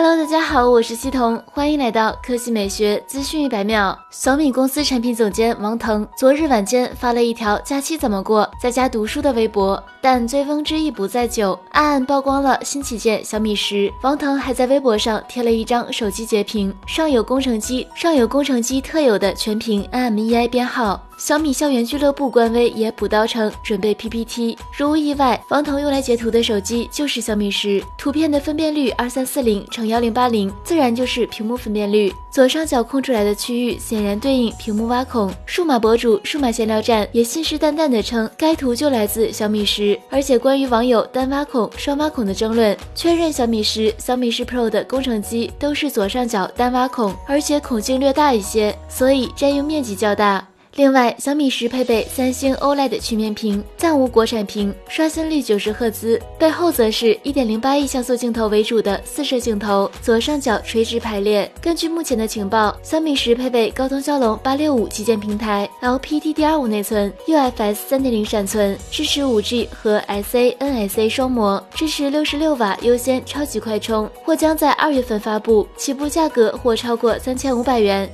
Hello，大家好，我是西彤，欢迎来到科技美学资讯一百秒。小米公司产品总监王腾昨日晚间发了一条“假期怎么过，在家读书”的微博，但醉翁之意不在酒，暗暗曝光了新旗舰小米十。王腾还在微博上贴了一张手机截屏，上有工程机，上有工程机特有的全屏 IMEI 编号。小米校园俱乐部官微也补刀称准备 PPT。如无意外，王腾用来截图的手机就是小米十，图片的分辨率二三四零乘幺零八零，自然就是屏幕分辨率。左上角空出来的区域显然对应屏幕挖孔。数码博主数码闲聊站也信誓旦旦地称该图就来自小米十。而且关于网友单挖孔、双挖孔的争论，确认小米十、小米十 Pro 的工程机都是左上角单挖孔，而且孔径略大一些，所以占用面积较大。另外，小米十配备三星 OLED 曲面屏，暂无国产屏，刷新率九十赫兹，背后则是一点零八亿像素镜头为主的四摄镜头，左上角垂直排列。根据目前的情报，小米十配备高通骁龙八六五旗舰平台，LPDDR5 内存，UFS 三点零闪存，支持五 G 和 SA NSA 双模，支持六十六瓦优先超级快充，或将在二月份发布，起步价格或超过三千五百元。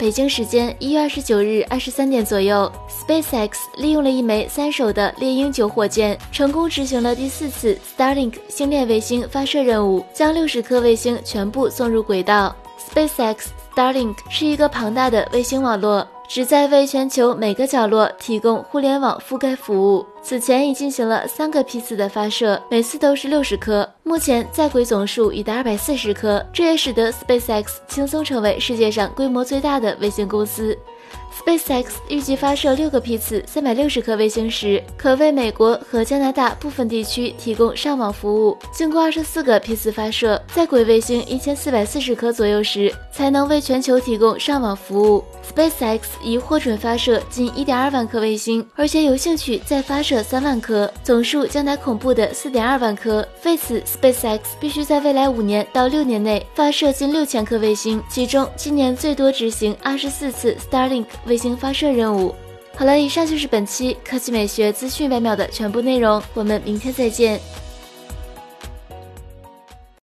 北京时间一月二十九日二十三点左右，SpaceX 利用了一枚三手的猎鹰九火箭，成功执行了第四次 Starlink 星链卫星发射任务，将六十颗卫星全部送入轨道。SpaceX Starlink 是一个庞大的卫星网络。旨在为全球每个角落提供互联网覆盖服务。此前已进行了三个批次的发射，每次都是六十颗，目前在轨总数已达二百四十颗，这也使得 SpaceX 轻松成为世界上规模最大的卫星公司。SpaceX 预计发射六个批次，三百六十颗卫星时，可为美国和加拿大部分地区提供上网服务。经过二十四个批次发射，在轨卫星一千四百四十颗左右时，才能为全球提供上网服务。SpaceX 已获准发射近一点二万颗卫星，而且有兴趣再发射三万颗，总数将达恐怖的四点二万颗。为此，SpaceX 必须在未来五年到六年内发射近六千颗卫星，其中今年最多执行二十四次 Starlink。卫星发射任务。好了，以上就是本期科技美学资讯百秒的全部内容，我们明天再见。